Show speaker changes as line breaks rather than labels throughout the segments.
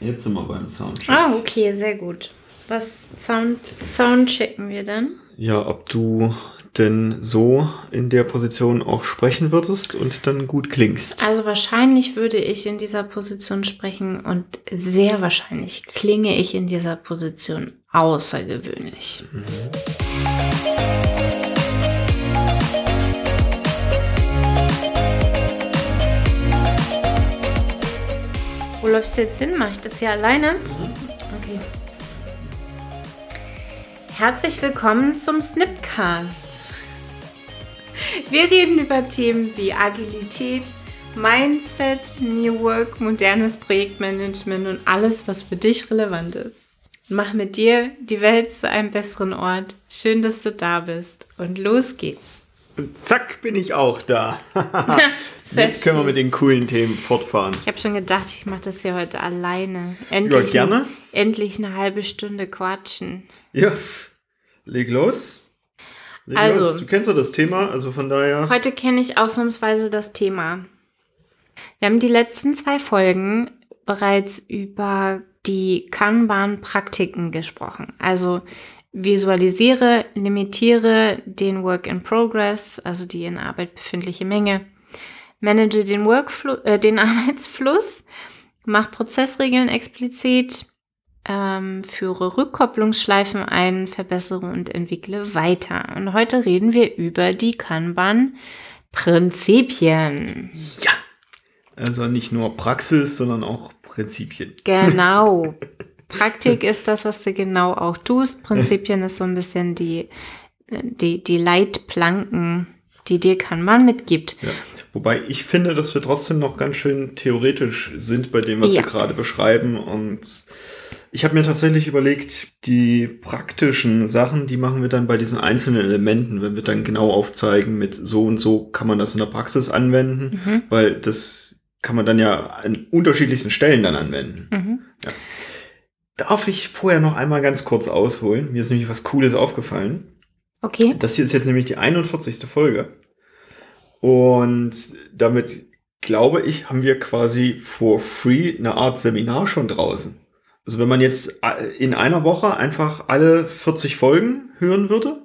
Jetzt sind wir beim Soundcheck.
Ah, okay, sehr gut. Was Sound, Sound checken wir dann?
Ja, ob du denn so in der Position auch sprechen würdest und dann gut klingst.
Also wahrscheinlich würde ich in dieser Position sprechen und sehr wahrscheinlich klinge ich in dieser Position außergewöhnlich. Läufst du jetzt hin? Mache ich das hier alleine? Okay. Herzlich willkommen zum Snipcast. Wir reden über Themen wie Agilität, Mindset, New Work, modernes Projektmanagement und alles, was für dich relevant ist. Mach mit dir die Welt zu einem besseren Ort. Schön, dass du da bist. Und los geht's.
Und zack, bin ich auch da. Jetzt können wir mit den coolen Themen fortfahren.
Ich habe schon gedacht, ich mache das hier heute alleine. Endlich,
Ja, gerne.
endlich eine halbe Stunde quatschen.
Ja, leg los. Leg
Also-
los. Du kennst ja das Thema, also von daher.
Heute kenne ich ausnahmsweise das Thema. Wir haben die letzten zwei Folgen bereits über die Kanban-Praktiken gesprochen. Also visualisiere, limitiere den Work in Progress, also die in Arbeit befindliche Menge, manage den, Workflow, äh, den Arbeitsfluss, mach Prozessregeln explizit, ähm, führe Rückkopplungsschleifen ein, verbessere und entwickle weiter. Und heute reden wir über die Kanban-Prinzipien.
Ja. Also nicht nur Praxis, sondern auch Prinzipien.
Genau. Praktik ist das, was du genau auch tust. Prinzipien ist so ein bisschen die, die, die Leitplanken, die dir Kanban mitgibt.
Ja. Wobei ich finde, dass wir trotzdem noch ganz schön theoretisch sind bei dem, was
Ja.
wir gerade beschreiben. Und ich habe mir tatsächlich überlegt, die praktischen Sachen, die machen wir dann bei diesen einzelnen Elementen, wenn wir dann genau aufzeigen, mit so und so kann man das in der Praxis anwenden,
Mhm.
weil das kann man dann ja an unterschiedlichsten Stellen dann anwenden.
Mhm.
Darf ich vorher noch einmal ganz kurz ausholen? Mir ist nämlich was Cooles aufgefallen.
Okay.
Das hier ist jetzt nämlich die 41. Folge. Und damit, glaube ich, haben wir quasi for free eine Art Seminar schon draußen. Also wenn man jetzt äh, in einer Woche einfach alle 40 Folgen hören würde,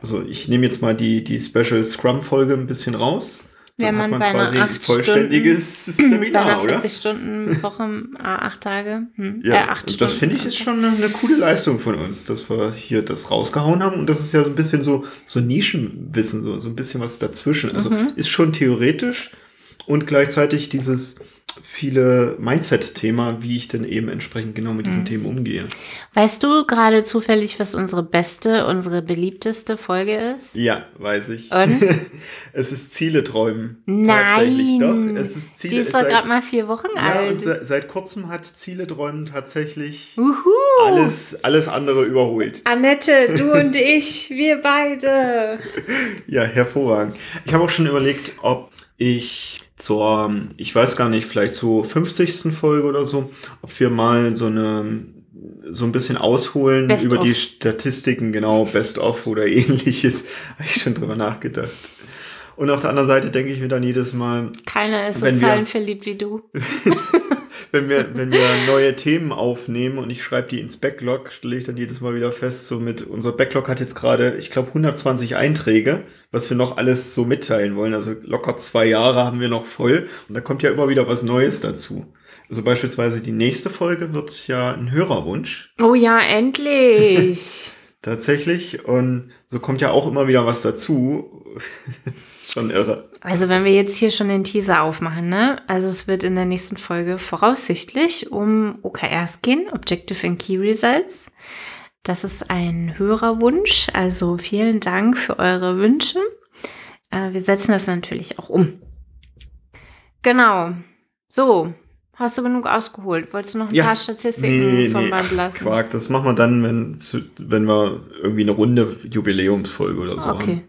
also ich nehme jetzt mal die, die Special Scrum-Folge ein bisschen raus, dann hat
man
man
bei einer
quasi ein
acht
vollständiges
Bei einer
Seminar, oder?
40-Stunden-Woche, äh, acht Tage. Hm.
Ja,
äh, acht
und das
Stunden
finde ich ist
am
schon eine, eine coole Leistung von uns, dass wir hier das rausgehauen haben. Und das ist ja so ein bisschen so, so Nischenwissen, so, so ein bisschen was dazwischen. Also
Mhm.
ist schon theoretisch und gleichzeitig dieses viele Mindset-Thema, wie ich denn eben entsprechend genau mit
Mhm.
diesen Themen umgehe.
Weißt du gerade zufällig, was unsere beste, unsere beliebteste Folge ist?
Ja, weiß ich.
Und?
es ist Ziele träumen. Tatsächlich,
Nein.
doch. Es ist Ziele
Die ist doch
seit-
gerade mal vier Wochen
Ja, und
alt.
se seit kurzem hat Ziele träumen tatsächlich
Uhu.
alles, alles andere überholt.
Annette, du und ich, wir beide.
Ja, hervorragend. Ich habe auch schon überlegt, ob ich zur, ich weiß gar nicht, vielleicht zur 50. Folge oder so, ob wir mal so eine, so ein bisschen ausholen
Best
über die
of.
Statistiken, genau, Best of oder ähnliches. Habe ich schon drüber nachgedacht. Und auf der anderen Seite denke ich mir dann jedes Mal,
Keiner ist so zahlenverliebt wie du.
wenn wir, wenn wir neue Themen aufnehmen und ich schreibe die ins Backlog, stelle ich dann jedes Mal wieder fest, so mit, unser Backlog hat jetzt gerade, ich glaube, 120 Einträge, was wir noch alles so mitteilen wollen. Also locker zwei Jahre haben wir noch voll und da kommt ja immer wieder was Neues dazu. Also beispielsweise die nächste Folge wird ja ein Hörerwunsch.
Oh ja, endlich.
Tatsächlich. Und so kommt ja auch immer wieder was dazu. das ist schon irre.
Also wenn wir jetzt hier schon den Teaser aufmachen, ne? Also es wird in der nächsten Folge voraussichtlich um OKRs gehen, Objective and Key Results. Das ist ein Hörerwunsch, also vielen Dank für eure Wünsche. Äh, wir setzen das natürlich auch um. Genau. So, hast du genug ausgeholt? Wolltest du noch ein
Ja.
paar Statistiken vom Band
ach,
lassen?
Quark, das machen wir dann, wenn, wenn wir irgendwie eine runde Jubiläumsfolge oder so
Okay.
haben.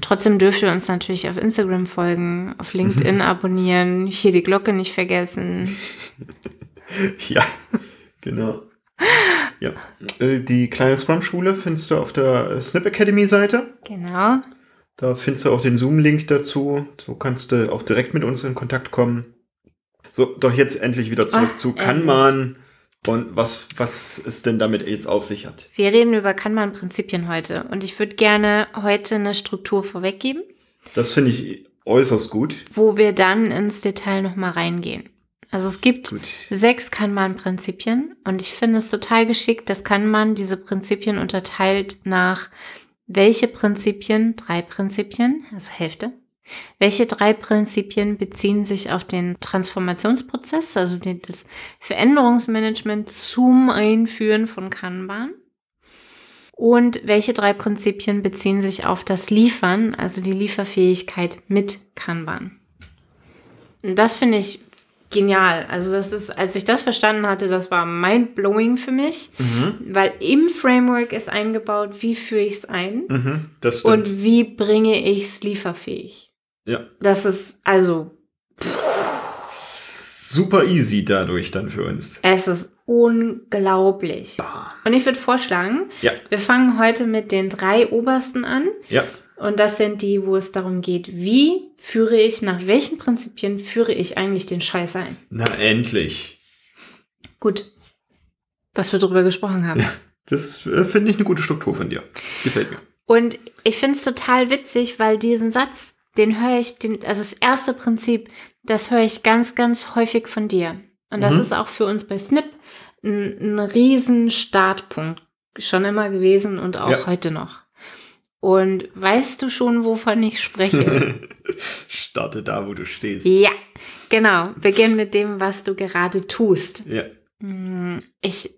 Trotzdem dürft ihr uns natürlich auf Instagram folgen, auf LinkedIn abonnieren, hier die Glocke nicht vergessen.
Ja, genau. Ja, äh, die kleine Scrum-Schule findest du auf der Snip Academy-Seite.
Genau.
Da findest du auch den Zoom-Link dazu. So kannst du auch direkt mit uns in Kontakt kommen. So, doch jetzt endlich wieder zurück
Ach,
zu Kanban und was, was es denn damit jetzt auf sich hat.
Wir reden über Kanban-Prinzipien heute und ich würde gerne heute eine Struktur vorweggeben,
Das finde ich äußerst gut.
wo wir dann ins Detail nochmal reingehen. Also es gibt
Gut.
sechs Kanban-Prinzipien und ich finde es total geschickt, dass Kanban diese Prinzipien unterteilt nach welche Prinzipien, drei Prinzipien, also Hälfte, welche drei Prinzipien beziehen sich auf den Transformationsprozess, also den, das Veränderungsmanagement zum Einführen von Kanban? Und welche drei Prinzipien beziehen sich auf das Liefern, also die Lieferfähigkeit mit Kanban? Und Das finde ich genial. Also das ist, als ich das verstanden hatte, das war mind-blowing für mich,
Mhm.
weil im Framework ist eingebaut, wie führe ich es ein
Mhm.
Und wie bringe ich es lieferfähig.
Ja.
Das ist also,
Super easy dadurch dann für uns.
es ist unglaublich.
Bam.
Und ich würde vorschlagen,
Ja.
wir fangen heute mit den drei obersten an.
Ja.
Und das sind die, wo es darum geht, wie führe ich, nach welchen Prinzipien führe ich eigentlich den Scheiß ein.
Na, endlich.
Gut, dass wir darüber gesprochen haben.
Das äh, finde ich eine gute Struktur von dir. Gefällt mir.
Und ich finde es total witzig, weil diesen Satz, den höre ich, den, also das erste Prinzip, das höre ich ganz, ganz häufig von dir. Und das
Mhm.
ist auch für uns bei Snip ein, ein riesen Startpunkt schon immer gewesen und auch
Ja.
heute noch. Und weißt du schon, wovon ich spreche?
Starte da, wo du stehst.
ja, genau. Beginn mit dem, was du gerade tust.
Ja.
Hm, Ich,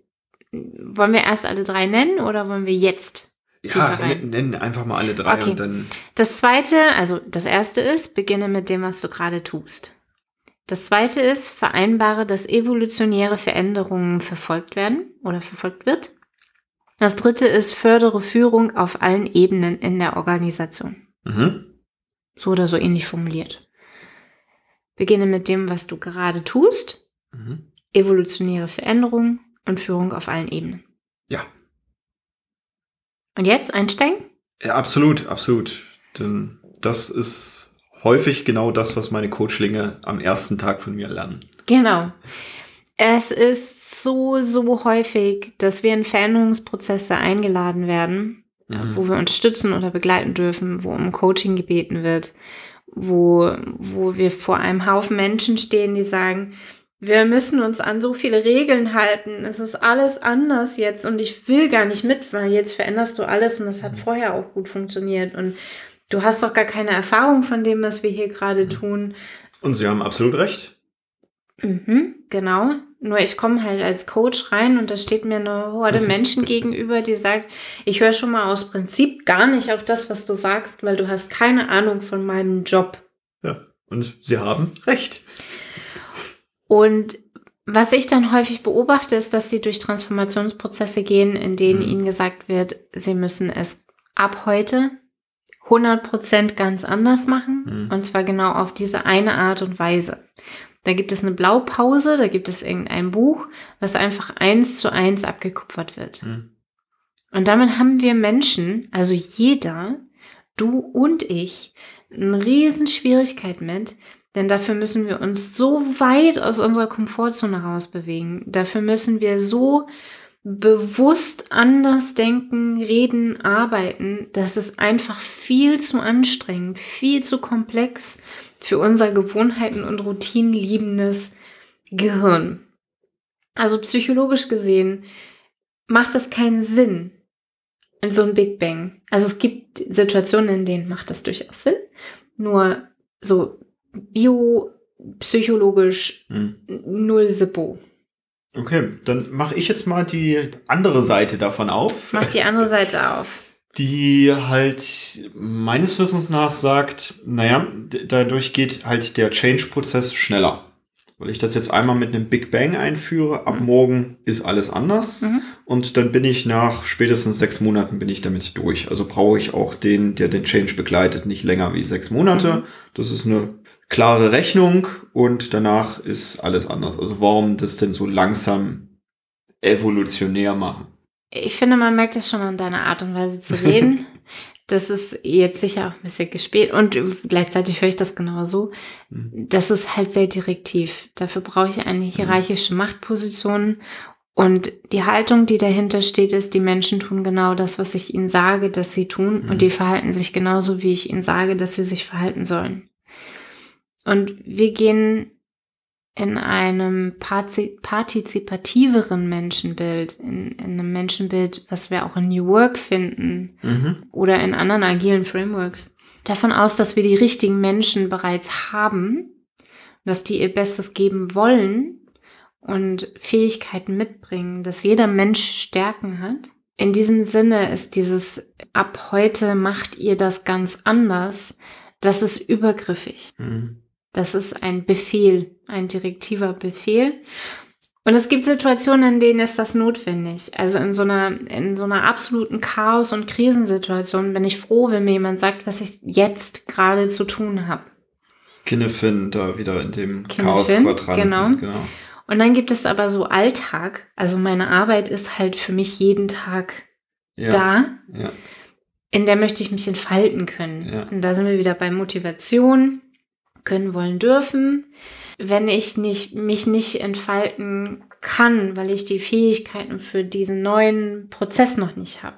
wollen wir erst alle drei nennen oder wollen wir jetzt
Ja,
Tiefer rein.
n- nennen einfach mal alle drei
Okay.
und dann.
Das zweite, also das erste ist, beginne mit dem, was du gerade tust. Das zweite ist, vereinbare, dass evolutionäre Veränderungen verfolgt werden oder verfolgt wird. Das dritte ist, fördere Führung auf allen Ebenen in der Organisation.
Mhm.
So oder so ähnlich formuliert. Beginne mit dem, was du gerade tust,
Mhm.
evolutionäre Veränderungen und Führung auf allen Ebenen.
Ja.
Und jetzt einsteigen?
ja, absolut, absolut. Denn das ist häufig genau das, was meine Coachlinge am ersten Tag von mir lernen.
Genau. Es ist so, so häufig, dass wir in Veränderungsprozesse eingeladen werden,
Mhm.
wo wir unterstützen oder begleiten dürfen, wo um Coaching gebeten wird, wo, wo wir vor einem Haufen Menschen stehen, die sagen, wir müssen uns an so viele Regeln halten. Es ist alles anders jetzt und ich will gar nicht mit, weil jetzt veränderst du alles und das hat vorher auch gut funktioniert und du hast doch gar keine Erfahrung von dem, was wir hier gerade tun.
Und Sie haben absolut recht.
Mhm, genau. Nur ich komme halt als Coach rein und da steht mir eine Horde Menschen gegenüber, die sagt, ich höre schon mal aus Prinzip gar nicht auf das, was du sagst, weil du hast keine Ahnung von meinem Job.
Ja. Und Sie haben recht.
Und was ich dann häufig beobachte, ist, dass sie durch Transformationsprozesse gehen, in denen
Mhm.
ihnen gesagt wird, sie müssen es ab heute 100% ganz anders machen.
Mhm.
Und zwar genau auf diese eine Art und Weise. Da gibt es eine Blaupause, da gibt es irgendein Buch, was einfach eins zu eins abgekupfert wird.
Mhm.
Und damit haben wir Menschen, also jeder, du und ich, eine riesen Schwierigkeit mit, denn dafür müssen wir uns so weit aus unserer Komfortzone rausbewegen. Dafür müssen wir so bewusst anders denken, reden, arbeiten. Das ist einfach viel zu anstrengend, viel zu komplex für unser Gewohnheiten und Routinen liebendes Gehirn. Also psychologisch gesehen macht es keinen Sinn, in so ein Big Bang. Also es gibt Situationen, in denen macht das durchaus Sinn. Nur so biopsychologisch
Mhm.
null Sippo.
Okay, dann mache ich jetzt mal die andere Seite davon auf.
Mach die andere Seite auf.
die halt meines Wissens nach sagt, naja, dadurch geht halt der Change-Prozess schneller. Weil ich das jetzt einmal mit einem Big Bang einführe, ab
Mhm.
morgen ist alles anders
Mhm.
und dann bin ich nach spätestens sechs Monaten bin ich damit durch. Also brauche ich auch den, der den Change begleitet, nicht länger wie sechs Monate.
Mhm.
Das ist eine klare Rechnung und danach ist alles anders. Also warum das denn so langsam evolutionär machen?
Ich finde, man merkt das schon an deiner Art und Weise zu reden. das ist jetzt sicher auch ein bisschen gespielt und gleichzeitig höre ich das genauso.
Mhm.
Das ist halt sehr direktiv. Dafür brauche ich eine hierarchische Machtposition und die Haltung, die dahinter steht, ist, die Menschen tun genau das, was ich ihnen sage, dass sie tun
Mhm.
und die verhalten sich genauso, wie ich ihnen sage, dass sie sich verhalten sollen. Und wir gehen in einem parti- partizipativeren Menschenbild, in, in einem Menschenbild, was wir auch in New Work finden
Mhm.
oder in anderen agilen Frameworks, davon aus, dass wir die richtigen Menschen bereits haben, dass die ihr Bestes geben wollen und Fähigkeiten mitbringen, dass jeder Mensch Stärken hat. In diesem Sinne ist dieses ab heute macht ihr das ganz anders, das ist übergriffig.
Mhm.
Das ist ein Befehl, ein direktiver Befehl. Und es gibt Situationen, in denen ist das notwendig. Also in so einer, in so einer absoluten Chaos- und Krisensituation bin ich froh, wenn mir jemand sagt, was ich jetzt gerade zu tun habe.
Kinnefin da wieder in dem
Kinnefin,
Chaos-Quadranten.
genau.
genau.
Und dann gibt es aber so Alltag. Also meine Arbeit ist halt für mich jeden Tag
Ja.
da.
Ja.
in der möchte ich mich entfalten können.
Ja.
Und da sind wir wieder bei Motivation, können, wollen, dürfen. Wenn ich nicht, mich nicht entfalten kann, weil ich die Fähigkeiten für diesen neuen Prozess noch nicht habe.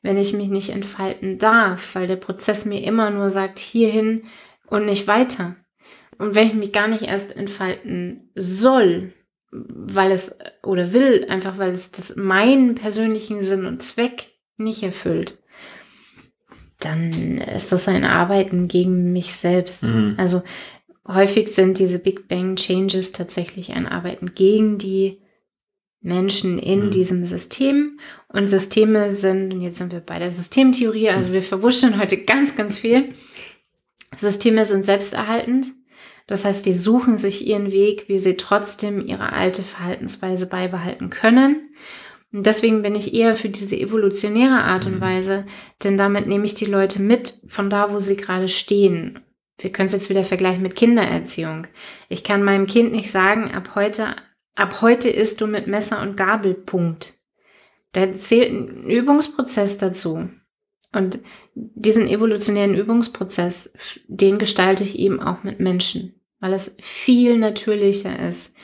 Wenn ich mich nicht entfalten darf, weil der Prozess mir immer nur sagt, hierhin und nicht weiter. Und wenn ich mich gar nicht erst entfalten soll, weil es oder will, einfach weil es das meinen persönlichen Sinn und Zweck nicht erfüllt, dann ist das ein Arbeiten gegen mich selbst.
Mhm.
Also häufig sind diese Big Bang Changes tatsächlich ein Arbeiten gegen die Menschen in
Mhm.
diesem System. Und Systeme sind, und jetzt sind wir bei der Systemtheorie, also wir verwuscheln heute ganz, ganz viel. Systeme sind selbsterhaltend. Das heißt, die suchen sich ihren Weg, wie sie trotzdem ihre alte Verhaltensweise beibehalten können. Und deswegen bin ich eher für diese evolutionäre Art und
Mhm.
Weise, denn damit nehme ich die Leute mit von da, wo sie gerade stehen. Wir können es jetzt wieder vergleichen mit Kindererziehung. Ich kann meinem Kind nicht sagen, ab heute, ab heute isst du mit Messer und Gabel, Punkt. Da zählt ein Übungsprozess dazu. Und diesen evolutionären Übungsprozess, den gestalte ich eben auch mit Menschen, weil es viel natürlicher ist,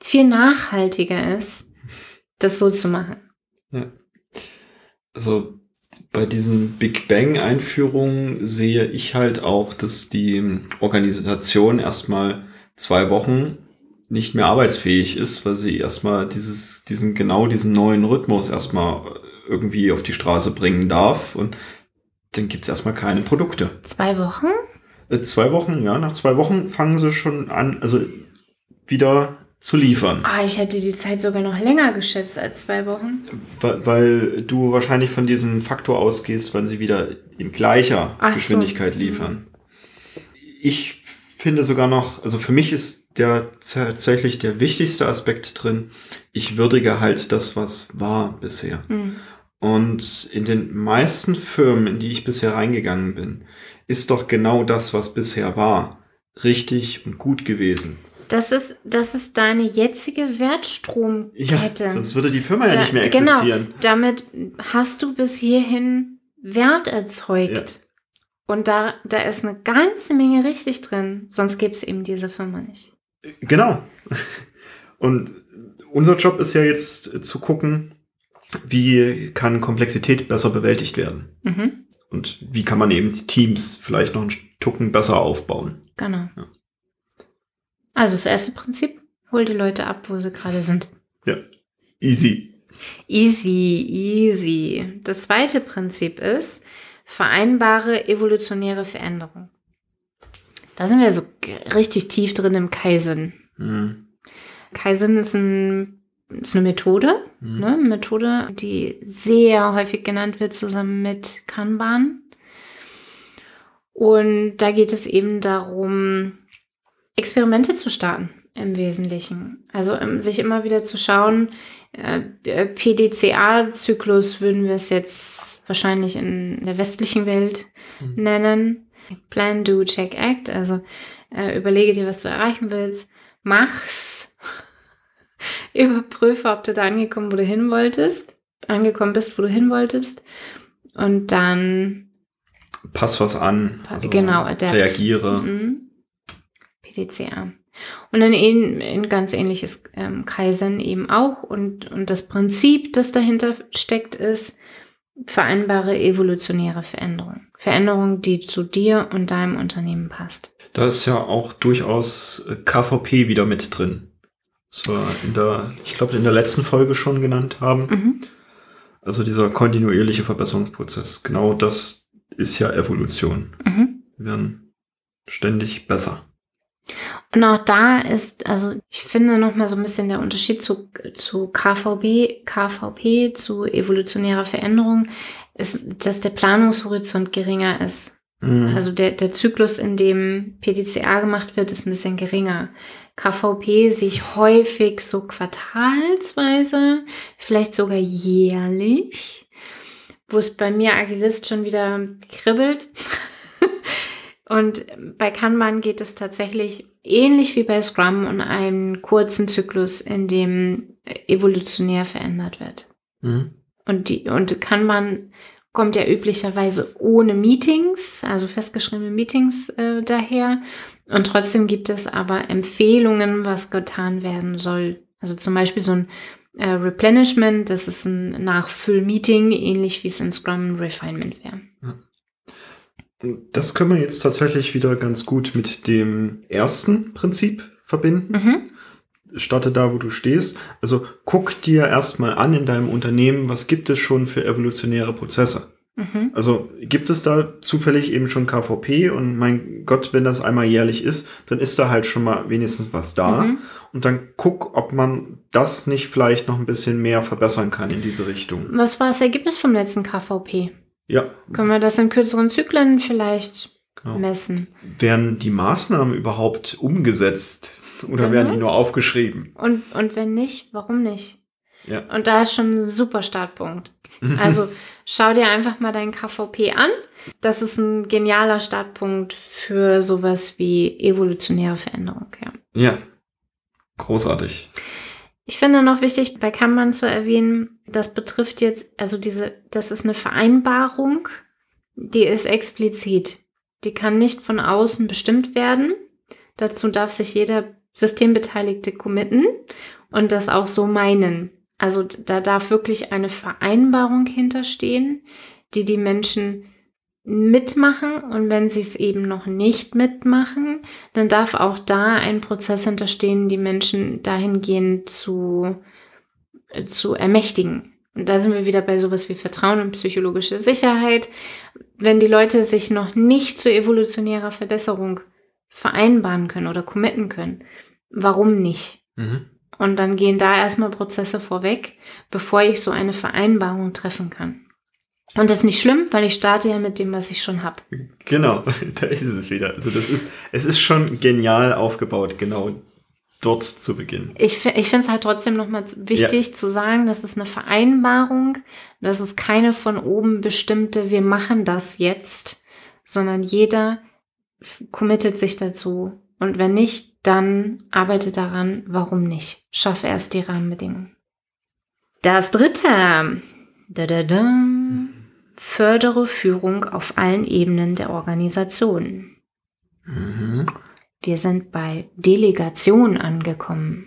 viel nachhaltiger ist, das so zu machen.
Also bei diesen Big Bang Einführungen sehe ich halt auch, dass die Organisation erstmal zwei Wochen nicht mehr arbeitsfähig ist, weil sie erstmal dieses, diesen, genau diesen neuen Rhythmus erstmal irgendwie auf die Straße bringen darf und dann gibt's erstmal keine Produkte.
Zwei Wochen?
Äh, Zwei Wochen, ja, nach zwei Wochen fangen sie schon an, also wieder zu liefern.
Ah, ich hätte die Zeit sogar noch länger geschätzt als zwei Wochen.
Weil, weil du wahrscheinlich von diesem Faktor ausgehst, wenn sie wieder in gleicher
Ach so.
Geschwindigkeit liefern. Ich finde sogar noch, also für mich ist der tatsächlich der wichtigste Aspekt drin, ich würdige halt das, was war bisher.
Hm.
Und in den meisten Firmen, in die ich bisher reingegangen bin, ist doch genau das, was bisher war, richtig und gut gewesen.
Das ist, das ist deine jetzige
Ja,
Wertstromkette.
sonst würde die Firma ja
Da-
nicht mehr
Genau,
existieren.
damit hast du bis hierhin Wert erzeugt. Und da, da ist eine ganze Menge richtig drin. Sonst gäbe es eben diese Firma nicht.
Genau. Und unser Job ist ja jetzt zu gucken, wie kann Komplexität besser bewältigt werden?
Mhm,
Und wie kann man eben die Teams vielleicht noch einen Tucken besser aufbauen?
genau.
Ja.
Also das erste Prinzip, hol die Leute ab, wo sie gerade sind.
Ja. Easy.
Easy, easy. Das zweite Prinzip ist, vereinbare evolutionäre Veränderung. Da sind wir so richtig tief drin im Kaizen.
Hm.
Kaizen ist, ein, ist eine Methode,
Hm.
ne? Eine Methode, die sehr häufig genannt wird zusammen mit Kanban. Und da geht es eben darum, Experimente zu starten im Wesentlichen. Also ähm, sich immer wieder zu schauen, äh, PDCA-Zyklus würden wir es jetzt wahrscheinlich in der westlichen Welt
Mhm.
nennen. Plan, do, check, act. Also äh, überlege dir, was du erreichen willst. Mach's. Überprüfe, ob du da angekommen, wo du hin wolltest. Angekommen bist, wo du hin wolltest. Und dann
Pass was an.
Also genau,
adapt. reagiere.
Mhm. PDCA. Und ein ganz ähnliches ähm, Kaizen eben auch. Und, und das Prinzip, das dahinter steckt, ist vereinbare evolutionäre Veränderung. Veränderung, die zu dir und deinem Unternehmen passt.
Da ist ja auch durchaus äh, KVP wieder mit drin. Das wir in der, ich glaube, in der letzten Folge schon genannt haben. Mhm. Also dieser kontinuierliche Verbesserungsprozess. Genau das ist ja Evolution. Mhm. Wir werden ständig besser.
Und auch da ist, also ich finde nochmal so ein bisschen der Unterschied zu, zu KVB, KVP, zu evolutionärer Veränderung, ist, dass der Planungshorizont geringer ist. Mhm. Also der, der Zyklus, in dem PDCA gemacht wird, ist ein bisschen geringer. KVP sich häufig so quartalsweise, vielleicht sogar jährlich, wo es bei mir Agilist schon wieder kribbelt. Und bei Kanban geht es tatsächlich ähnlich wie bei Scrum und einem kurzen Zyklus, in dem evolutionär verändert wird. Mhm. Und, die, und Kanban kommt ja üblicherweise ohne Meetings, also festgeschriebene Meetings äh, daher. Und trotzdem gibt es aber Empfehlungen, was getan werden soll. Also zum Beispiel so ein äh, Replenishment, das ist ein Nachfüllmeeting, ähnlich wie es in Scrum ein Refinement wäre.
Das können wir jetzt tatsächlich wieder ganz gut mit dem ersten Prinzip verbinden. Mhm. Starte da, wo du stehst. Also guck dir erstmal an in deinem Unternehmen, was gibt es schon für evolutionäre Prozesse. Mhm. Also gibt es da zufällig eben schon KVP und mein Gott, wenn das einmal jährlich ist, dann ist da halt schon mal wenigstens was da. Mhm. Und dann guck, ob man das nicht vielleicht noch ein bisschen mehr verbessern kann in diese Richtung.
Was war das Ergebnis vom letzten KVP?
Ja.
Können wir das in kürzeren Zyklen vielleicht genau. messen?
Werden die Maßnahmen überhaupt umgesetzt oder genau. werden die nur aufgeschrieben?
Und, und wenn nicht, warum nicht? Ja. Und da ist schon ein super Startpunkt. Also schau dir einfach mal dein KVP an. Das ist ein genialer Startpunkt für sowas wie evolutionäre Veränderung. Ja.
ja. Großartig.
Ich finde noch wichtig bei Kanban zu erwähnen, das betrifft jetzt, also diese, das ist eine Vereinbarung, die ist explizit. Die kann nicht von außen bestimmt werden. Dazu darf sich jeder Systembeteiligte committen und das auch so meinen. Also da darf wirklich eine Vereinbarung hinterstehen, die die Menschen mitmachen und wenn sie es eben noch nicht mitmachen, dann darf auch da ein Prozess hinterstehen, die Menschen dahingehend zu, zu ermächtigen. Und da sind wir wieder bei sowas wie Vertrauen und psychologische Sicherheit. Wenn die Leute sich noch nicht zu evolutionärer Verbesserung vereinbaren können oder committen können, warum nicht? Mhm. Und dann gehen da erstmal Prozesse vorweg, bevor ich so eine Vereinbarung treffen kann. Und das ist nicht schlimm, weil ich starte ja mit dem, was ich schon habe.
Genau, da ist es wieder. Also das ist, es ist schon genial aufgebaut, genau dort zu beginnen.
Ich, ich finde es halt trotzdem nochmal wichtig ja. zu sagen, das ist eine Vereinbarung, das ist keine von oben bestimmte, wir machen das jetzt, sondern jeder committet sich dazu. Und wenn nicht, dann arbeite daran, warum nicht? Schaffe erst die Rahmenbedingungen. Das dritte. Da, da, da fördere Führung auf allen Ebenen der Organisation. Mhm. Wir sind bei Delegation angekommen.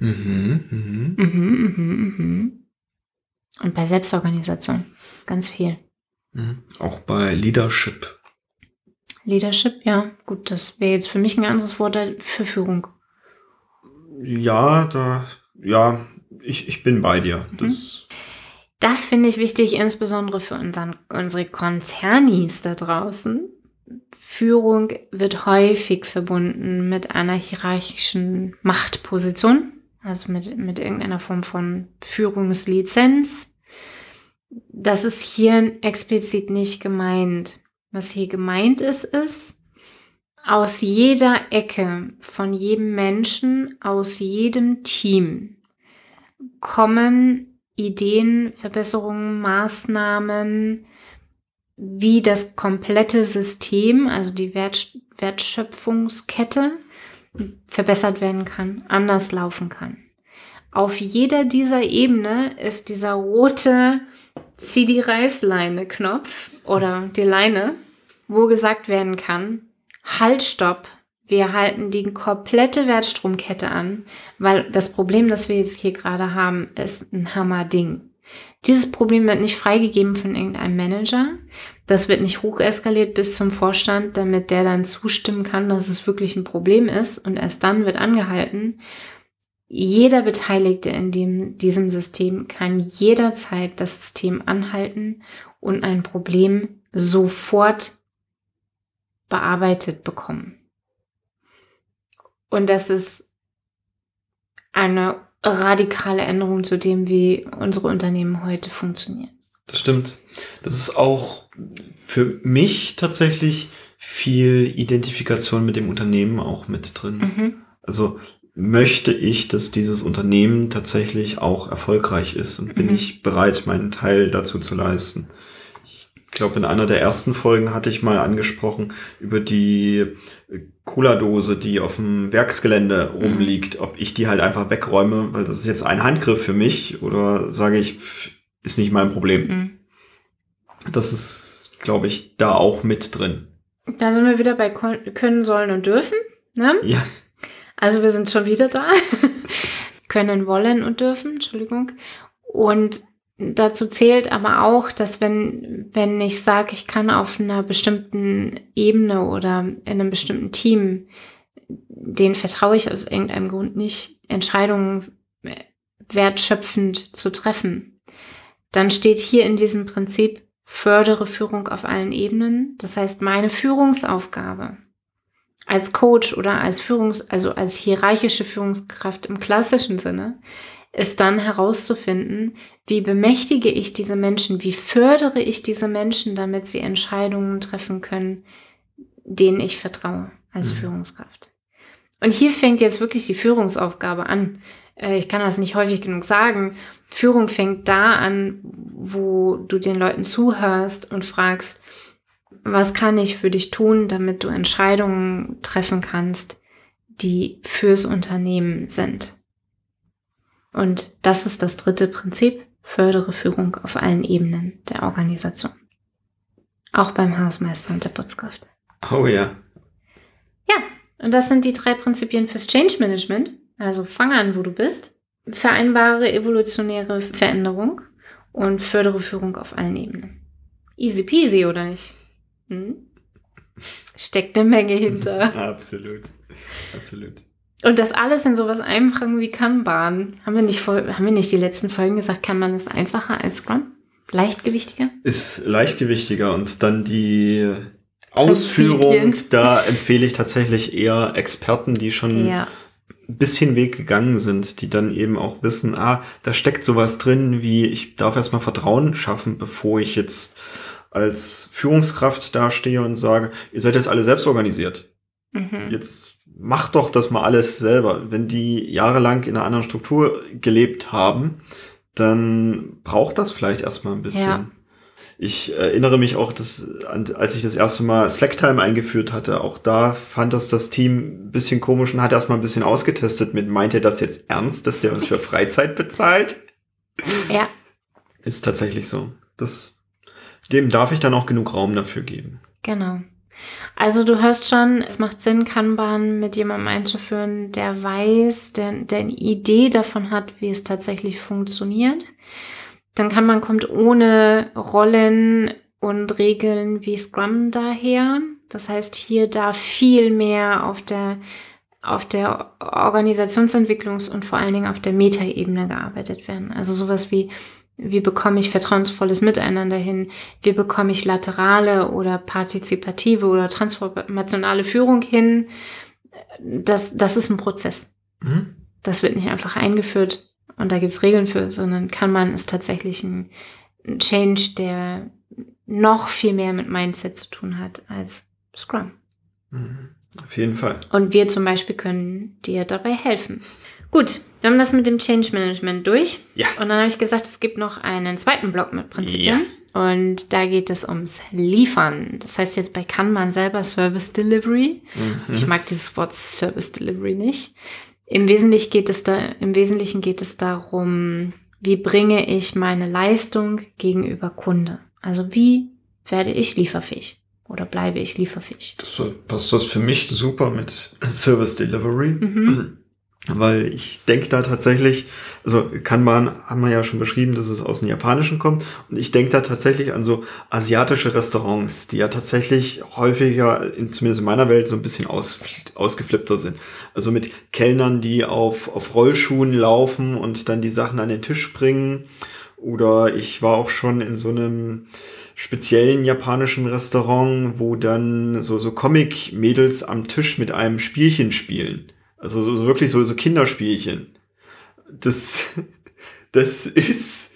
Mhm, mhm. Mhm, mhm, mhm. Und bei Selbstorganisation. Ganz viel.
Mhm. Auch bei Leadership.
Leadership, ja. Gut, das wäre jetzt für mich ein anderes Wort für Führung.
Ja, da, ja, ich, ich bin bei dir. Das
das finde ich wichtig, insbesondere für unseren, unsere Konzernis da draußen. Führung wird häufig verbunden mit einer hierarchischen Machtposition, also mit, mit irgendeiner Form von Führungslizenz. Das ist hier explizit nicht gemeint. Was hier gemeint ist, ist, aus jeder Ecke von jedem Menschen, aus jedem Team kommen Ideen, Verbesserungen, Maßnahmen, wie das komplette System, also die Wert, Wertschöpfungskette verbessert werden kann, anders laufen kann. Auf jeder dieser Ebene ist dieser rote Zieh die Reißleine Knopf oder die Leine wo gesagt werden kann, halt, stopp, wir halten die komplette Wertstromkette an, weil das Problem, das wir jetzt hier gerade haben, ist ein Hammerding. Dieses Problem wird nicht freigegeben von irgendeinem Manager. Das wird nicht hocheskaliert bis zum Vorstand, damit der dann zustimmen kann, dass es wirklich ein Problem ist. Und erst dann wird angehalten. Jeder Beteiligte in dem, diesem System kann jederzeit das System anhalten und ein Problem sofort bearbeitet bekommen. Und das ist eine radikale Änderung zu dem, wie unsere Unternehmen heute funktionieren.
Das stimmt. Das ist auch für mich tatsächlich viel Identifikation mit dem Unternehmen auch mit drin. Mhm. Also möchte ich, dass dieses Unternehmen tatsächlich auch erfolgreich ist und bin mhm. ich bereit, meinen Teil dazu zu leisten. Ich glaube, in einer der ersten Folgen hatte ich mal angesprochen über die Cola-Dose, die auf dem Werksgelände mhm. rumliegt, ob ich die halt einfach wegräume, weil das ist jetzt ein Handgriff für mich oder sage ich, ist nicht mein Problem. Mhm. Das ist, glaube ich, da auch mit drin.
Da sind wir wieder bei können, sollen und dürfen. Ne?
Ja.
Also wir sind schon wieder da. können, wollen und dürfen, Entschuldigung. Und dazu zählt aber auch, dass wenn, wenn ich sage, ich kann auf einer bestimmten Ebene oder in einem bestimmten Team, den vertraue ich aus irgendeinem Grund nicht, Entscheidungen wertschöpfend zu treffen, dann steht hier in diesem Prinzip fördere Führung auf allen Ebenen. Das heißt, meine Führungsaufgabe als Coach oder als Führungs-, also als hierarchische Führungskraft im klassischen Sinne, ist dann herauszufinden, wie bemächtige ich diese Menschen, wie fördere ich diese Menschen, damit sie Entscheidungen treffen können, denen ich vertraue als mhm. Führungskraft. Und hier fängt jetzt wirklich die Führungsaufgabe an. Äh, ich kann das nicht häufig genug sagen. Führung fängt da an, wo du den Leuten zuhörst und fragst, was kann ich für dich tun, damit du Entscheidungen treffen kannst, die fürs Unternehmen sind. Und das ist das dritte Prinzip, fördere Führung auf allen Ebenen der Organisation. Auch beim Hausmeister und der Putzkraft.
Oh ja.
Ja, und das sind die drei Prinzipien fürs Change Management. Also fang an, wo du bist, vereinbare evolutionäre Veränderung und fördere Führung auf allen Ebenen. Easy peasy, oder nicht? Hm? Steckt eine Menge hinter.
Absolut. Absolut.
Und das alles in sowas Einfachen wie Kanban. Haben wir nicht, haben wir nicht die letzten Folgen gesagt, Kanban ist einfacher als Scrum? Leichtgewichtiger?
Ist leichtgewichtiger und dann die Ausführung, da empfehle ich tatsächlich eher Experten, die schon ja. ein bisschen Weg gegangen sind, die dann eben auch wissen, ah, da steckt sowas drin, wie ich darf erstmal Vertrauen schaffen, bevor ich jetzt als Führungskraft dastehe und sage, ihr seid jetzt alle selbst organisiert. Mhm. Jetzt macht doch das mal alles selber. Wenn die jahrelang in einer anderen Struktur gelebt haben, dann braucht das vielleicht erstmal ein bisschen. Ja. Ich erinnere mich auch, dass, als ich das erste Mal Slacktime eingeführt hatte, auch da fand das das Team ein bisschen komisch und hat erstmal ein bisschen ausgetestet mit, meint er das jetzt ernst, dass der uns für Freizeit bezahlt?
Ja.
Ist tatsächlich so. Das, dem darf ich dann auch genug Raum dafür geben.
Genau. Also du hörst schon, es macht Sinn, Kanban mit jemandem einzuführen, der weiß, der, der eine Idee davon hat, wie es tatsächlich funktioniert. Dann Kanban kommt ohne Rollen und Regeln wie Scrum daher. Das heißt, hier darf viel mehr auf der auf der Organisationsentwicklungs- und vor allen Dingen auf der Metaebene gearbeitet werden. Also sowas wie wie bekomme ich vertrauensvolles Miteinander hin? Wie bekomme ich laterale oder partizipative oder transformationale Führung hin? Das, das ist ein Prozess. Mhm. Das wird nicht einfach eingeführt und da gibt es Regeln für, sondern kann man es tatsächlich ein, ein Change, der noch viel mehr mit Mindset zu tun hat als Scrum.
Mhm. Auf jeden Fall.
Und wir zum Beispiel können dir dabei helfen. Gut, wir haben das mit dem Change Management durch.
Ja.
Und dann habe ich gesagt, es gibt noch einen zweiten Block mit Prinzipien. Ja. Und da geht es ums Liefern. Das heißt jetzt bei Kanban selber Service Delivery. Mhm. Ich mag dieses Wort Service Delivery nicht. Im Wesentlichen geht es da, im Wesentlichen geht es darum, wie bringe ich meine Leistung gegenüber Kunde? Also wie werde ich lieferfähig? oder bleibe ich lieferfähig?
Das passt das für mich super mit Service Delivery.
Mhm.
Weil ich denke da tatsächlich, also Kanban haben wir ja schon beschrieben, dass es aus dem Japanischen kommt. Und ich denke da tatsächlich an so asiatische Restaurants, die ja tatsächlich häufiger, in, zumindest in meiner Welt, so ein bisschen aus, ausgeflippter sind. Also mit Kellnern, die auf, auf Rollschuhen laufen und dann die Sachen an den Tisch bringen. Oder ich war auch schon in so einem speziellen japanischen Restaurant, wo dann so, so Comic-Mädels am Tisch mit einem Spielchen spielen. Also so, so wirklich so, so Kinderspielchen. Das, das ist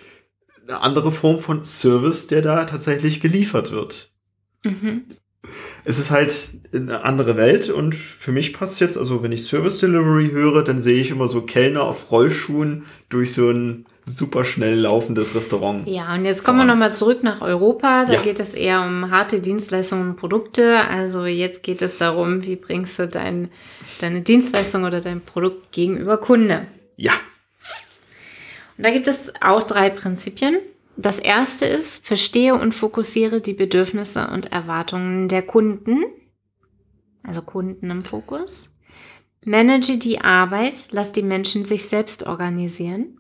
eine andere Form von Service, der da tatsächlich geliefert wird.
Mhm.
Es ist halt eine andere Welt und für mich passt jetzt, also wenn ich Service Delivery höre, dann sehe ich immer so Kellner auf Rollschuhen durch so ein super schnell laufendes Restaurant.
Ja, und jetzt kommen wir nochmal zurück nach Europa. Da
Ja.
geht es eher um harte Dienstleistungen und Produkte. Also jetzt geht es darum, wie bringst du dein, deine Dienstleistung oder dein Produkt gegenüber Kunde.
Ja,
Und da gibt es auch drei Prinzipien. Das erste ist, verstehe und fokussiere die Bedürfnisse und Erwartungen der Kunden. Also Kunden im Fokus. Manage die Arbeit, lass die Menschen sich selbst organisieren.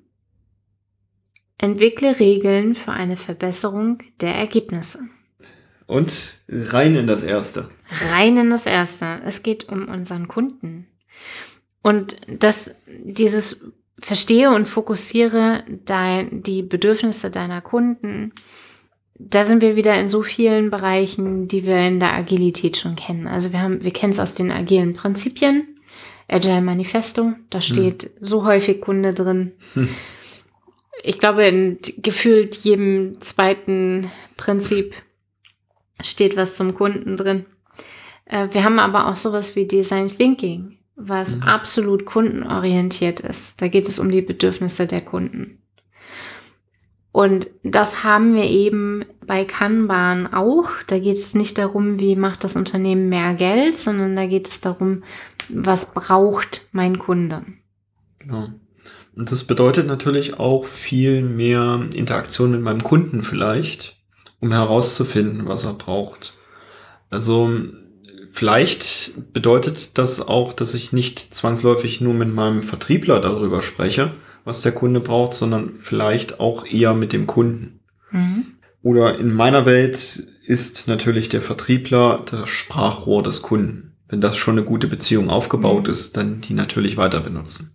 Entwickle Regeln für eine Verbesserung der Ergebnisse.
und rein in das erste.
rein in das Erste. Es geht um unseren Kunden. Und das, dieses Verstehe und fokussiere dein, die Bedürfnisse deiner Kunden, da sind wir wieder in so vielen Bereichen, die wir in der Agilität schon kennen. Also wir haben, wir kennen es aus den agilen Prinzipien. Agile Manifesto, da steht so häufig Kunde drin. Ich glaube, in gefühlt jedem zweiten Prinzip steht was zum Kunden drin. Äh, Wir haben aber auch sowas wie Design Thinking, was absolut kundenorientiert ist. Da geht es um die Bedürfnisse der Kunden. Und das haben wir eben bei Kanban auch. Da geht es nicht darum, wie macht das Unternehmen mehr Geld, sondern da geht es darum, was braucht mein Kunde.
Genau. Und das bedeutet natürlich auch viel mehr Interaktion mit meinem Kunden vielleicht, um herauszufinden, was er braucht. Also vielleicht bedeutet das auch, dass ich nicht zwangsläufig nur mit meinem Vertriebler darüber spreche, was der Kunde braucht, sondern vielleicht auch eher mit dem Kunden.
Mhm.
Oder in meiner Welt ist natürlich der Vertriebler das Sprachrohr des Kunden. Wenn das schon eine gute Beziehung aufgebaut
Mhm.
ist, dann die natürlich weiter benutzen.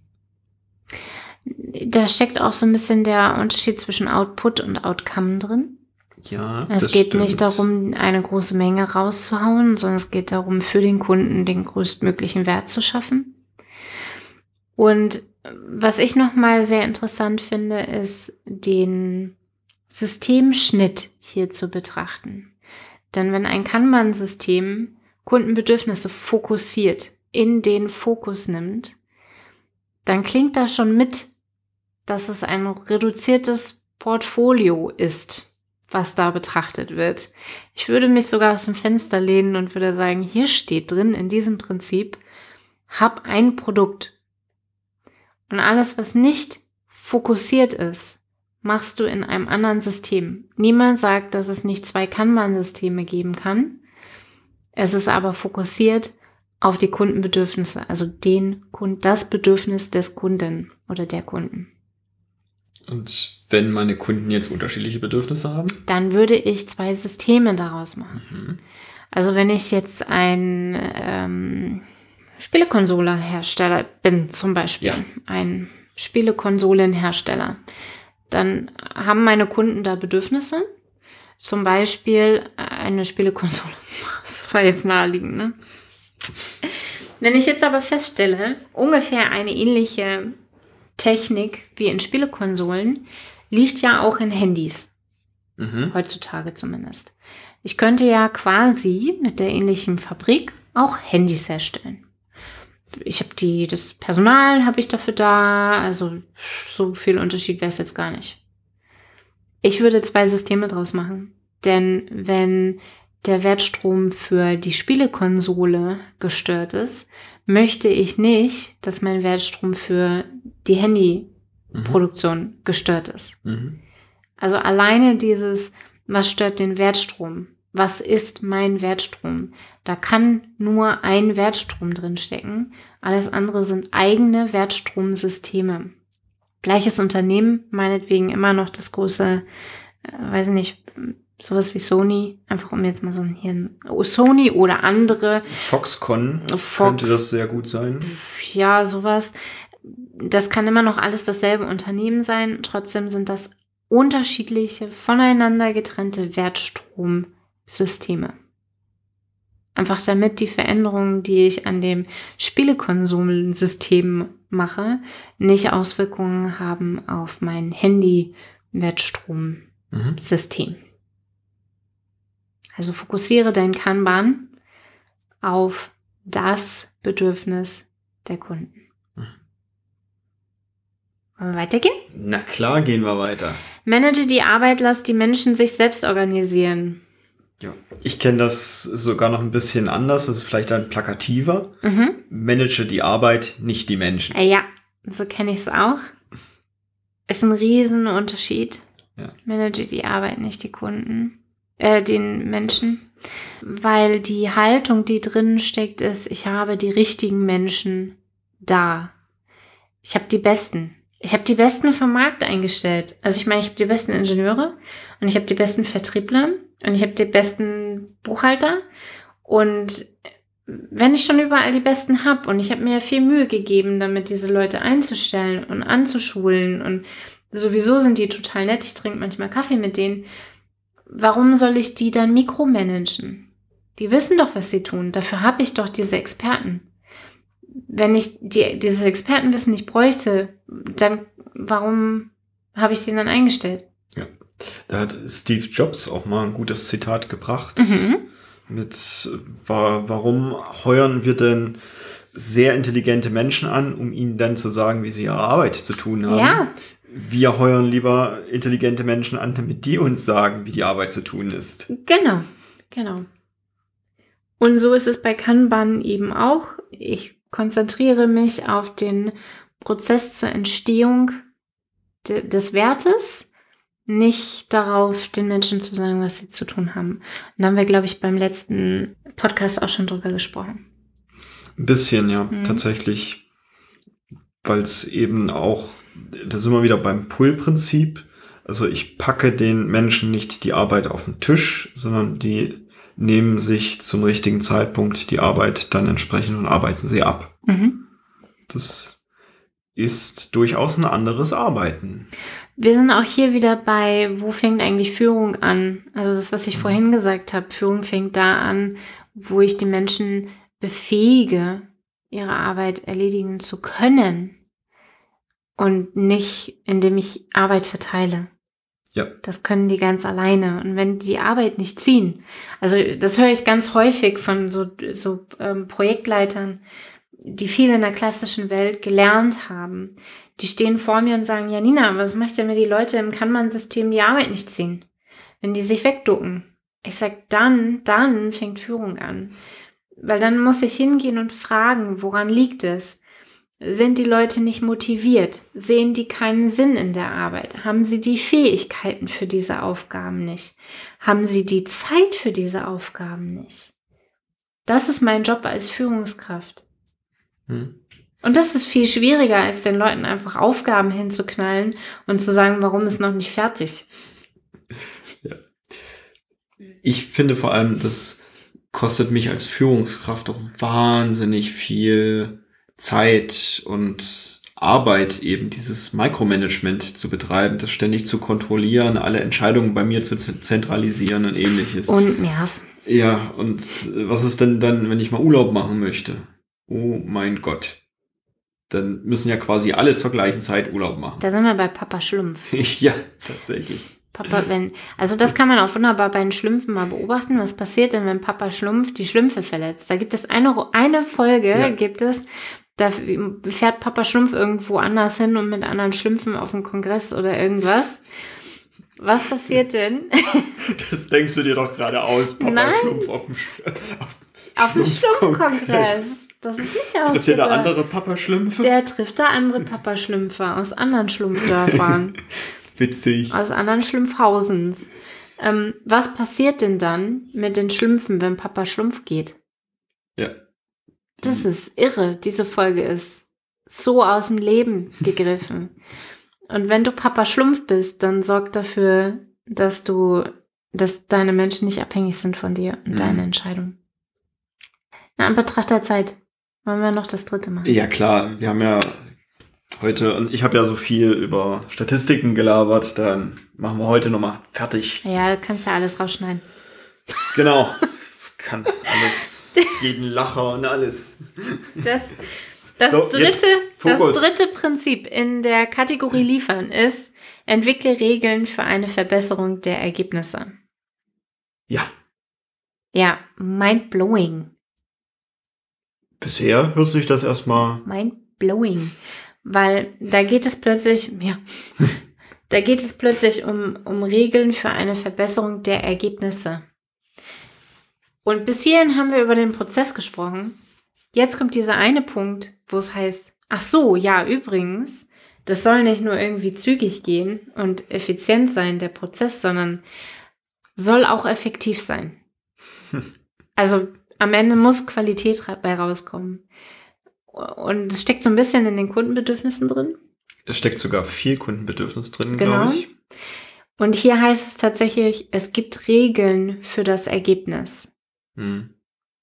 Da steckt auch so ein bisschen der Unterschied zwischen Output und Outcome drin.
Ja,
Es geht
stimmt.
nicht darum, eine große Menge rauszuhauen, sondern es geht darum, für den Kunden den größtmöglichen Wert zu schaffen. Und was ich nochmal sehr interessant finde, ist den Systemschnitt hier zu betrachten. Denn wenn ein Kanban-System Kundenbedürfnisse fokussiert, in den Fokus nimmt, dann klingt das schon mit, dass es ein reduziertes Portfolio ist, was da betrachtet wird. Ich würde mich sogar aus dem Fenster lehnen und würde sagen, hier steht drin in diesem Prinzip, hab ein Produkt. Und alles, was nicht fokussiert ist, machst du in einem anderen System. Niemand sagt, dass es nicht zwei Kanban-Systeme geben kann. Es ist aber fokussiert auf die Kundenbedürfnisse, also den Kunden, das Bedürfnis des Kunden oder der Kunden.
Und wenn meine Kunden jetzt unterschiedliche Bedürfnisse haben?
Dann würde ich zwei Systeme daraus machen.
Mhm.
Also wenn ich jetzt ein ähm, Spielekonsolenhersteller bin, zum Beispiel
Ja.
ein Spielekonsolenhersteller, dann haben meine Kunden da Bedürfnisse. Zum Beispiel eine Spielekonsole. Das war jetzt naheliegend, ne? Wenn ich jetzt aber feststelle, ungefähr eine ähnliche Technik wie in Spielekonsolen liegt ja auch in Handys
Mhm.
heutzutage zumindest. Ich könnte ja quasi mit der ähnlichen Fabrik auch Handys herstellen. Ich habe die, das Personal habe ich dafür da, also so viel Unterschied wäre es jetzt gar nicht. Ich würde zwei Systeme draus machen, denn wenn der Wertstrom für die Spielekonsole gestört ist, möchte ich nicht, dass mein Wertstrom für die Handyproduktion gestört ist.
Mhm.
Also alleine dieses, was stört den Wertstrom, was ist mein Wertstrom? Da kann nur ein Wertstrom drin stecken. Alles andere sind eigene Wertstromsysteme. Gleiches Unternehmen, meinetwegen immer noch das große, äh, weiß nicht, sowas wie Sony, einfach um jetzt mal so ein hier oh, Sony oder andere.
Foxconn
Fox,
könnte das sehr gut sein.
Ja, sowas. Das kann immer noch alles dasselbe Unternehmen sein. Trotzdem sind das unterschiedliche, voneinander getrennte Wertstromsysteme. Einfach damit die Veränderungen, die ich an dem Spielekonsumsystem mache, nicht Auswirkungen haben auf mein Handy-Wertstromsystem. Mhm. Also fokussiere dein Kanban auf das Bedürfnis der Kunden. Mhm. Wollen wir weitergehen?
Na klar, gehen wir weiter.
Manage die Arbeit, lass die Menschen sich selbst organisieren.
Ja, ich kenne das sogar noch ein bisschen anders, das ist vielleicht ein plakativer. Mhm. Manage die Arbeit, nicht die Menschen.
Äh, ja, so kenne ich es auch. Ist ein Riesenunterschied. Ja. Manage die Arbeit, nicht die Kunden, äh, den Menschen. Weil die Haltung, die drin steckt, ist, ich habe die richtigen Menschen da. Ich habe die besten. Ich habe die besten vom Markt eingestellt. Also ich meine, ich habe die besten Ingenieure und ich habe die besten Vertriebler und ich habe die besten Buchhalter. Und wenn ich schon überall die besten habe und ich habe mir viel Mühe gegeben, damit diese Leute einzustellen und anzuschulen und sowieso sind die total nett, ich trinke manchmal Kaffee mit denen, warum soll ich die dann mikromanagen? Die wissen doch, was sie tun. Dafür habe ich doch diese Experten. Wenn ich die, dieses Expertenwissen nicht bräuchte, dann warum habe ich den dann eingestellt?
Ja. Da hat Steve Jobs auch mal ein gutes Zitat gebracht. Mhm. Mit war, warum heuern wir denn sehr intelligente Menschen an, um ihnen dann zu sagen, wie sie ihre Arbeit zu tun haben? Ja. Wir heuern lieber intelligente Menschen an, damit die uns sagen, wie die Arbeit zu tun ist.
Genau, genau. Und so ist es bei Kanban eben auch. Ich konzentriere mich auf den Prozess zur Entstehung de des Wertes nicht darauf, den Menschen zu sagen, was sie zu tun haben. Und da haben wir, glaube ich, beim letzten Podcast auch schon drüber gesprochen.
Ein bisschen, ja, mhm. tatsächlich. Weil es eben auch, da sind wir wieder beim Pull-Prinzip. Also ich packe den Menschen nicht die Arbeit auf den Tisch, sondern die nehmen sich zum richtigen Zeitpunkt die Arbeit dann entsprechend und arbeiten sie ab. Mhm. Das ist durchaus ein anderes Arbeiten.
Wir sind auch hier wieder bei, wo fängt eigentlich Führung an? Also das, was ich mhm. vorhin gesagt habe, Führung fängt da an, wo ich die Menschen befähige, ihre Arbeit erledigen zu können und nicht, indem ich Arbeit verteile. Ja. Das können die ganz alleine. Und wenn die Arbeit nicht ziehen, also das höre ich ganz häufig von so, so ähm, Projektleitern, die viel in der klassischen Welt gelernt haben, die stehen vor mir und sagen, Janina, was macht denn, wenn die Leute im Kanban-System die Arbeit nicht ziehen? Wenn die sich wegducken? Ich sag, dann, dann fängt Führung an. Weil dann muss ich hingehen und fragen, woran liegt es? Sind die Leute nicht motiviert? Sehen die keinen Sinn in der Arbeit? Haben sie die Fähigkeiten für diese Aufgaben nicht? Haben sie die Zeit für diese Aufgaben nicht? Das ist mein Job als Führungskraft. Hm. Und das ist viel schwieriger, als den Leuten einfach Aufgaben hinzuknallen und zu sagen, warum ist noch nicht fertig.
Ja. Ich finde vor allem, das kostet mich als Führungskraft auch wahnsinnig viel Zeit und Arbeit, eben dieses Micromanagement zu betreiben, das ständig zu kontrollieren, alle Entscheidungen bei mir zu zentralisieren und ähnliches.
Und Nerv.
Ja, und was ist denn dann, wenn ich mal Urlaub machen möchte? Oh mein Gott dann müssen ja quasi alle zur gleichen Zeit Urlaub machen.
Da sind wir bei Papa Schlumpf.
ja, tatsächlich.
Papa, wenn, also das kann man auch wunderbar bei den Schlümpfen mal beobachten. Was passiert denn, wenn Papa Schlumpf die Schlümpfe verletzt? Da gibt es eine, eine Folge, ja. gibt es, da fährt Papa Schlumpf irgendwo anders hin und mit anderen Schlümpfen auf dem Kongress oder irgendwas. Was passiert denn?
Das denkst du dir doch gerade aus, Papa Nein. Schlumpf auf dem,
auf, auf dem Schlumpfkongress. Das ist nicht
aus. Trifft der andere Papa-Schlümpfe?
Der trifft da andere Papa-Schlümpfe aus anderen Schlumpfdörfern.
Witzig.
Aus anderen Schlumpfhausens. Ähm, was passiert denn dann mit den Schlümpfen, wenn Papa Schlumpf geht?
Ja.
Das ist irre. Diese Folge ist so aus dem Leben gegriffen. Und wenn du Papa Schlumpf bist, dann sorg dafür, dass du, dass deine Menschen nicht abhängig sind von dir und
Mhm.
deine Entscheidung. Na, in Betracht der Zeit. Wollen wir noch das dritte machen?
Ja, klar, wir haben ja heute, und ich habe ja so viel über Statistiken gelabert, dann machen wir heute nochmal fertig.
Ja, du kannst ja alles rausschneiden.
Genau. Kann alles, jeden Lacher und alles.
Das, das,
So,
dritte, das dritte Prinzip in der Kategorie liefern ist, entwickle Regeln für eine Verbesserung der Ergebnisse.
Ja,
Ja, mind blowing.
bisher hört sich das erstmal,
Mind blowing. Weil da geht es plötzlich, ja, da geht es plötzlich um, um Regeln für eine Verbesserung der Ergebnisse. Und bis hierhin haben wir über den Prozess gesprochen. Jetzt kommt dieser eine Punkt, wo es heißt, ach so, ja, übrigens, das soll nicht nur irgendwie zügig gehen und effizient sein, der Prozess, sondern soll auch effektiv sein. Also am Ende muss Qualität ra- bei rauskommen. Und es steckt so ein bisschen in den Kundenbedürfnissen drin.
es steckt sogar viel Kundenbedürfnis drin,
Genau.
glaube ich.
Und hier heißt es tatsächlich, es gibt Regeln für das Ergebnis.
Hm.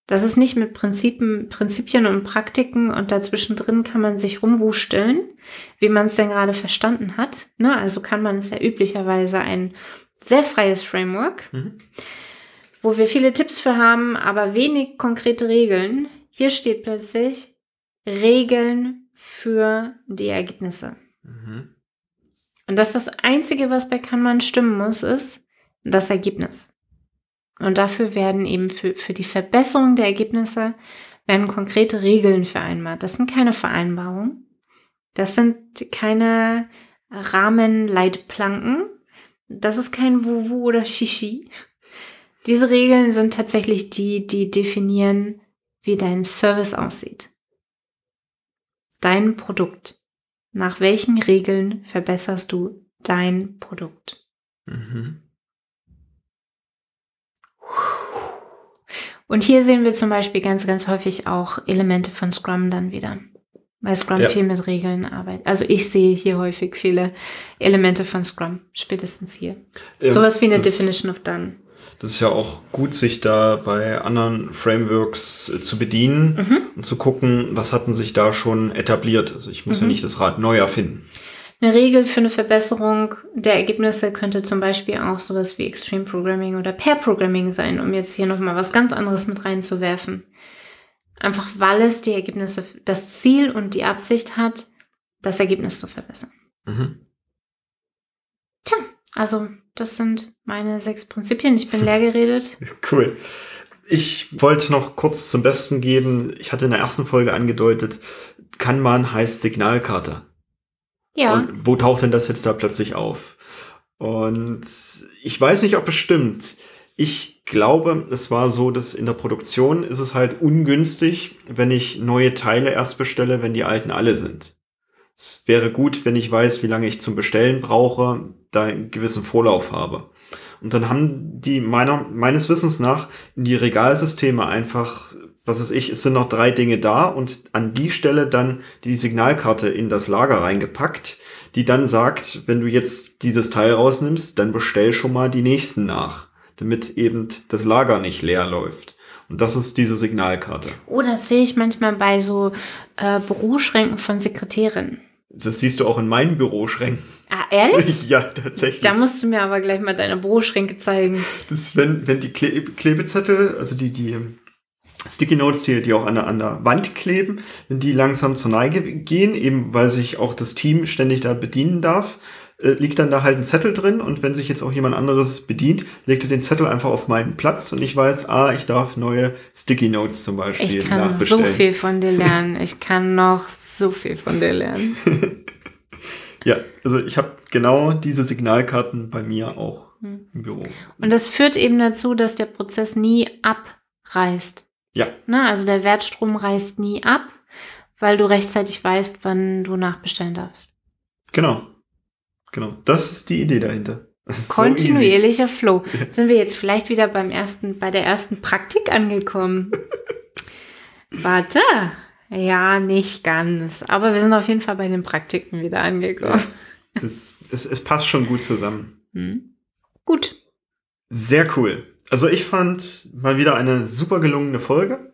Das ist nicht mit Prinzipien, Prinzipien und Praktiken und dazwischen drin kann man sich rumwursteln, wie man es denn gerade verstanden hat. Ne? Also kann man es ja üblicherweise ein sehr freies Framework,
Mhm.
wo wir viele Tipps für haben, aber wenig konkrete Regeln. Hier steht plötzlich Regeln für die Ergebnisse.
Mhm.
Und das ist das Einzige, was bei Kanban stimmen muss, ist das Ergebnis. Und dafür werden eben für, für die Verbesserung der Ergebnisse werden konkrete Regeln vereinbart. Das sind keine Vereinbarungen. Das sind keine Rahmenleitplanken. Das ist kein Wuwu oder Shishi. Diese Regeln sind tatsächlich die, die definieren, wie dein Service aussieht. Dein Produkt. Nach welchen Regeln verbesserst du dein Produkt?
Mhm.
Und hier sehen wir zum Beispiel ganz, ganz häufig auch Elemente von Scrum dann wieder. Weil Scrum
Ja.
viel mit Regeln arbeitet. Also ich sehe hier häufig viele Elemente von Scrum, spätestens hier.
Ähm,
Sowas wie eine Definition of Done.
Das ist ja auch gut, sich da bei anderen Frameworks äh, zu bedienen
Mhm.
und zu gucken, was hatten sich da schon etabliert. Also ich muss ja
Mhm.
nicht das Rad neu erfinden.
Eine Regel für eine Verbesserung der Ergebnisse könnte zum Beispiel auch sowas wie Extreme Programming oder Pair Programming sein, um jetzt hier nochmal was ganz anderes mit reinzuwerfen. Einfach weil es die Ergebnisse, das Ziel und die Absicht hat, das Ergebnis zu verbessern.
Mhm.
Tja, also das sind meine sechs Prinzipien. Ich bin leer geredet.
Cool. Ich wollte noch kurz zum Besten geben, ich hatte in der ersten Folge angedeutet, Kanban heißt Signalkarte.
Ja,
Und wo taucht denn das jetzt da plötzlich auf? Und ich weiß nicht, ob es stimmt. Ich glaube, es war so, dass in der Produktion ist es halt ungünstig, wenn ich neue Teile erst bestelle, wenn die alten alle sind. Es wäre gut, wenn ich weiß, wie lange ich zum Bestellen brauche, da einen gewissen Vorlauf habe. Und dann haben die meiner, meines Wissens nach in die Regalsysteme einfach, was weiß ich, es sind noch drei Dinge da und an die Stelle dann die Signalkarte in das Lager reingepackt, die dann sagt, wenn du jetzt dieses Teil rausnimmst, dann bestell schon mal die nächsten nach, damit eben das Lager nicht leer läuft. Und das ist diese Signalkarte.
oh, das sehe ich manchmal bei so äh, Büroschränken von Sekretärinnen.
Das siehst du auch in meinen Büroschränken.
Ah, ehrlich?
ja, tatsächlich.
Da musst du mir aber gleich mal deine Büroschränke zeigen.
Das, wenn, wenn die Kle Klebezettel, also die, die Sticky Notes, die, die auch an der, an der Wand kleben, wenn die langsam zur Neige gehen, eben weil sich auch das Team ständig da bedienen darf, äh, liegt dann da halt ein Zettel drin und wenn sich jetzt auch jemand anderes bedient, legt er den Zettel einfach auf meinen Platz und ich weiß, ah, ich darf neue Sticky Notes zum Beispiel
Ich kann so viel von dir lernen. Ich kann noch so viel von dir lernen.
Ja, also ich habe genau diese Signalkarten bei mir auch
Hm.
im Büro.
Und das führt eben dazu, dass der Prozess nie abreißt.
Ja,
Ne? Also der Wertstrom reißt nie ab, weil du rechtzeitig weißt, wann du nachbestellen darfst.
genau. Genau. Das ist die Idee dahinter.
Kontinuierlicher so Flow. Sind wir jetzt vielleicht wieder beim ersten, bei der ersten Praktik angekommen? Warte. Ja, nicht ganz. Aber wir sind auf jeden Fall bei den Praktiken wieder angekommen.
Ja, das, es, es passt schon gut zusammen.
Hm. Gut.
Sehr cool. Also ich fand mal wieder eine super gelungene Folge.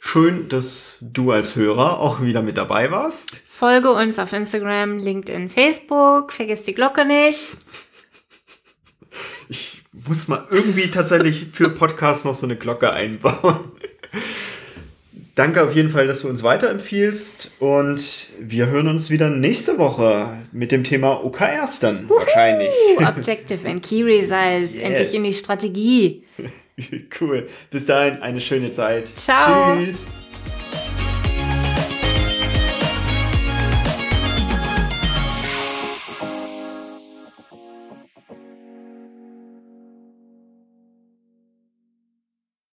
Schön, dass du als Hörer auch wieder mit dabei warst.
Folge uns auf Instagram, LinkedIn, Facebook. Vergiss die Glocke nicht.
Ich muss mal irgendwie tatsächlich für Podcasts noch so eine Glocke einbauen. Danke auf jeden Fall, dass du uns weiterempfiehlst und wir hören uns wieder nächste Woche mit dem Thema OKRs dann Uhu, wahrscheinlich.
Objective and Key Results, yes. endlich in die Strategie.
cool. Bis dahin eine schöne Zeit.
Ciao. Tschüss.